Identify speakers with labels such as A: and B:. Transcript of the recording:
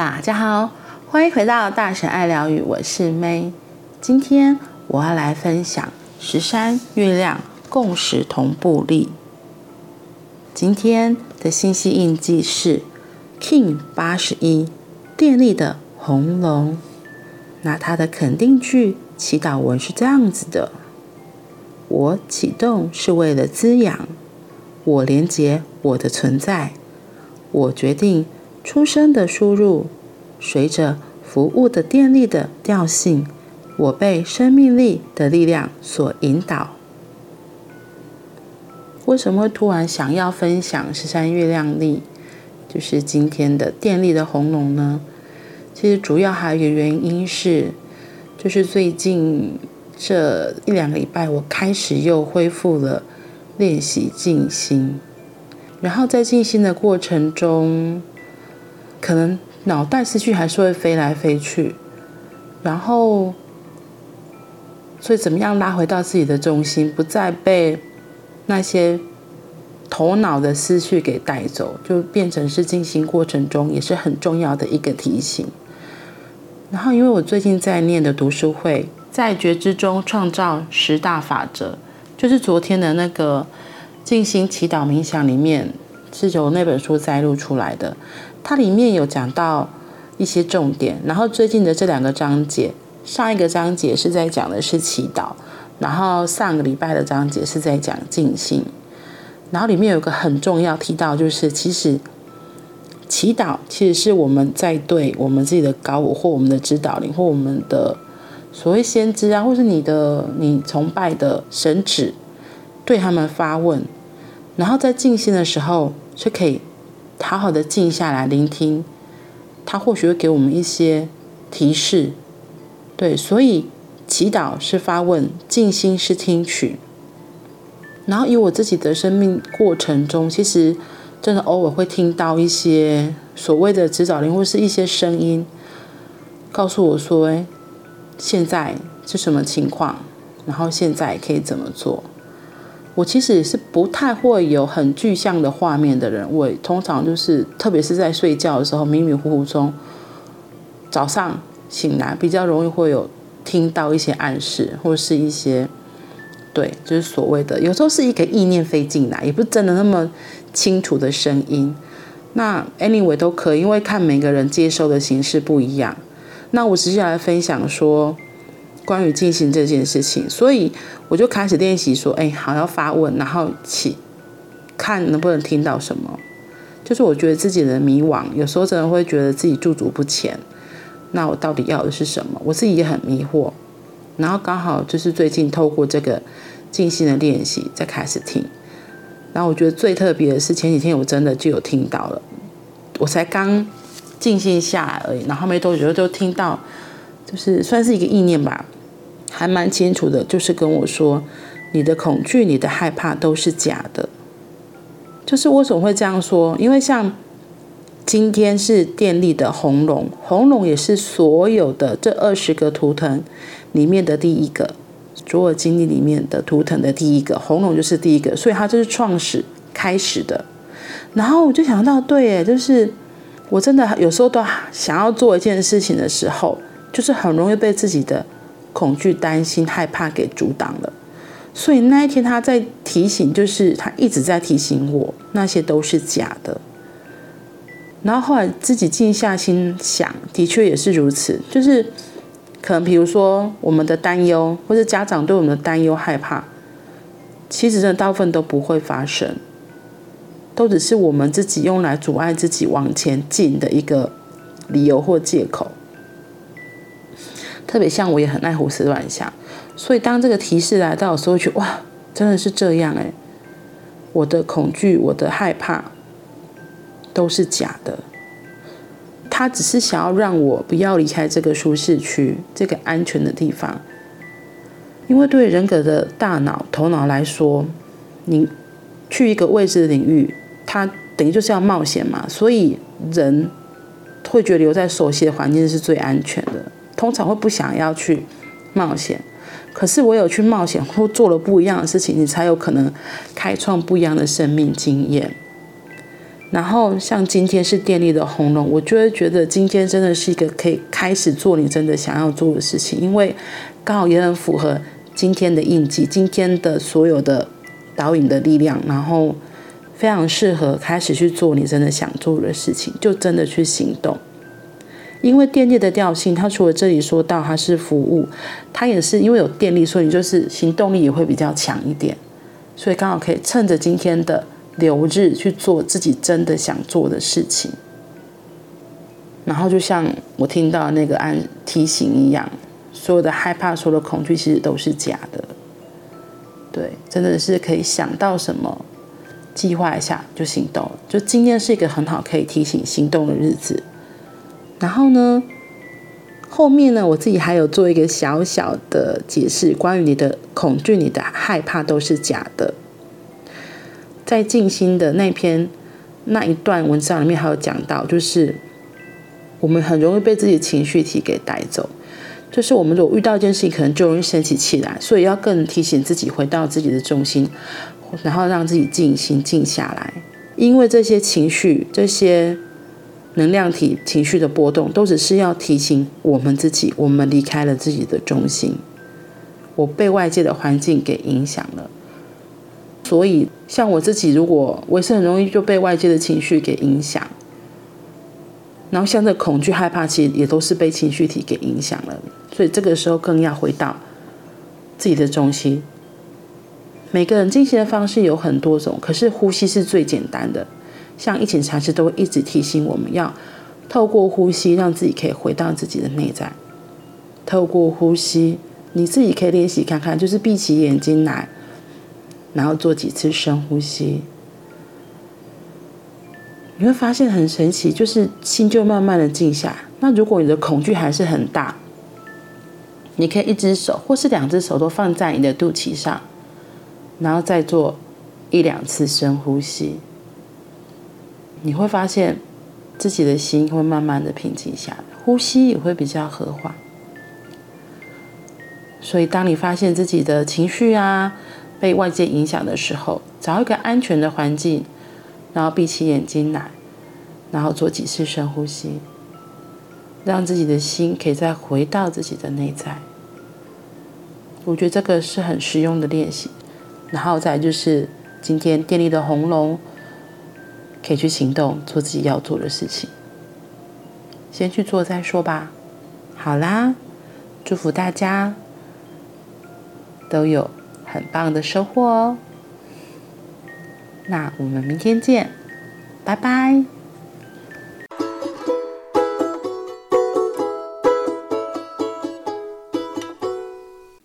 A: 大家好，欢迎回到大神爱疗愈，我是 May。今天我要来分享十三月亮共识同步力。今天的信息印记是 King 八十一，电力的红龙。那它的肯定句祈祷文是这样子的：我启动是为了滋养，我连接我的存在，我决定出生的输入，随着服务的电力的调性，我被生命力的力量所引导。为什么会突然想要分享十三月亮历，就是今天的电力的红龙呢？其实主要还有一个原因是，就是最近这一两个礼拜，我开始又恢复了练习静心，然后在静心的过程中，可能脑袋思绪还是会飞来飞去，然后，所以怎么样拉回到自己的中心，不再被那些头脑的思绪给带走，就变成是静心过程中也是很重要的一个提醒。然后，因为我最近在念的读书会，在觉知中创造十大法则，就是昨天的那个静心祈祷冥想里面是由那本书摘录出来的。它里面有讲到一些重点，然后最近的这两个章节，上一个章节是在讲的是祈祷，然后上个礼拜的章节是在讲静心，然后里面有个很重要提到，就是其实祈祷其实是我们在对我们自己的高我或我们的指导灵或我们的所谓先知啊，或是你的你崇拜的神旨，对他们发问，然后在静心的时候是可以。好好的静下来聆听，他或许会给我们一些提示。对，所以祈祷是发问，静心是听取。然后以我自己的生命过程中，其实真的偶尔会听到一些所谓的指导灵或是一些声音，告诉我说：“哎，现在是什么情况？然后现在可以怎么做？”我其实也是不太会有很具象的画面的人，我通常就是，特别是在睡觉的时候，迷迷糊糊中，早上醒来比较容易会有听到一些暗示，或是一些，对，就是所谓的，有时候是一个意念飞进来，也不是真的那么清楚的声音。那 anyway 都可以，因为看每个人接收的形式不一样。那我直接来分享说。关于静心这件事情，所以我就开始练习说：“哎，好，要发问，然后起看能不能听到什么。”就是我觉得自己的迷惘，有时候真的会觉得自己驻足不前。那我到底要的是什么？我自己也很迷惑。然后刚好就是最近透过这个静心的练习，再开始听。然后我觉得最特别的是前几天我真的就有听到了，我才刚静心下来而已，然后没多久就听到，就是算是一个意念吧。还蛮清楚的，就是跟我说，你的恐惧、你的害怕都是假的。就是我总会这样说，因为像今天是电力的红龙，红龙也是所有的这二十个图腾里面的第一个，所有经历里面的图腾的第一个，红龙就是第一个，所以它就是创始开始的。然后我就想到，对，就是我真的有时候都想要做一件事情的时候，就是很容易被自己的。恐惧、担心、害怕给阻挡了，所以那一天他在提醒，就是他一直在提醒我，那些都是假的。然后后来自己静下心想，的确也是如此，就是可能比如说我们的担忧，或者家长对我们的担忧、害怕，其实真的大部分都不会发生，都只是我们自己用来阻碍自己往前进的一个理由或借口。特别像我也很爱胡思乱想，所以当这个提示来到的时候，觉得哇，真的是这样哎！我的恐惧、我的害怕都是假的，他只是想要让我不要离开这个舒适区、这个安全的地方。因为对人格的大脑、头脑来说，你去一个未知的领域，它等于就是要冒险嘛，所以人会觉得留在熟悉的环境是最安全的。通常会不想要去冒险，可是唯有去冒险或做了不一样的事情，你才有可能开创不一样的生命经验。然后像今天是电力的红龙，我就会觉得今天真的是一个可以开始做你真的想要做的事情，因为刚好也很符合今天的印记，今天的所有的导引的力量，然后非常适合开始去做你真的想做的事情，就真的去行动。因为电力的调性，它除了这里说到它是服务，它也是因为有电力，所以你就是行动力也会比较强一点，所以刚好可以趁着今天的。留日去做自己真的想做的事情，然后就像我听到那个安提醒一样，所有的害怕、所有的恐惧其实都是假的。对，真的是可以想到什么，计划一下就行动。就今天是一个很好可以提醒行动的日子。然后呢，后面呢，我自己还有做一个小小的解释，关于你的恐惧、你的害怕都是假的。在静心的那篇那一段文章里面，还有讲到，就是我们很容易被自己的情绪体给带走。就是我们如果遇到一件事情，可能就容易生起气来，所以要更提醒自己回到自己的中心，然后让自己静心静下来。因为这些情绪、这些能量体情绪的波动，都只是要提醒我们自己，我们离开了自己的中心，我被外界的环境给影响了。所以，像我自己，如果我是很容易就被外界的情绪给影响，然后像这恐惧、害怕，其实也都是被情绪体给影响了。所以这个时候更要回到自己的中心。每个人进行的方式有很多种，可是呼吸是最简单的。像疫情禅师都会一直提醒我们要透过呼吸，让自己可以回到自己的内在。透过呼吸，你自己可以练习看看，就是闭起眼睛来。然后做几次深呼吸，你会发现很神奇，就是心就慢慢的静下。那如果你的恐惧还是很大，你可以一只手或是两只手都放在你的肚脐上，然后再做一两次深呼吸，你会发现自己的心会慢慢的平静下来，呼吸也会比较和缓。所以当你发现自己的情绪啊，被外界影响的时候，找一个安全的环境，然后闭起眼睛来，然后做几次深呼吸，让自己的心可以再回到自己的内在。我觉得这个是很实用的练习。然后再就是今天电力的红龙，可以去行动，做自己要做的事情。先去做再说吧。好啦，祝福大家都有。很棒的收获哦！那我们明天见，拜拜。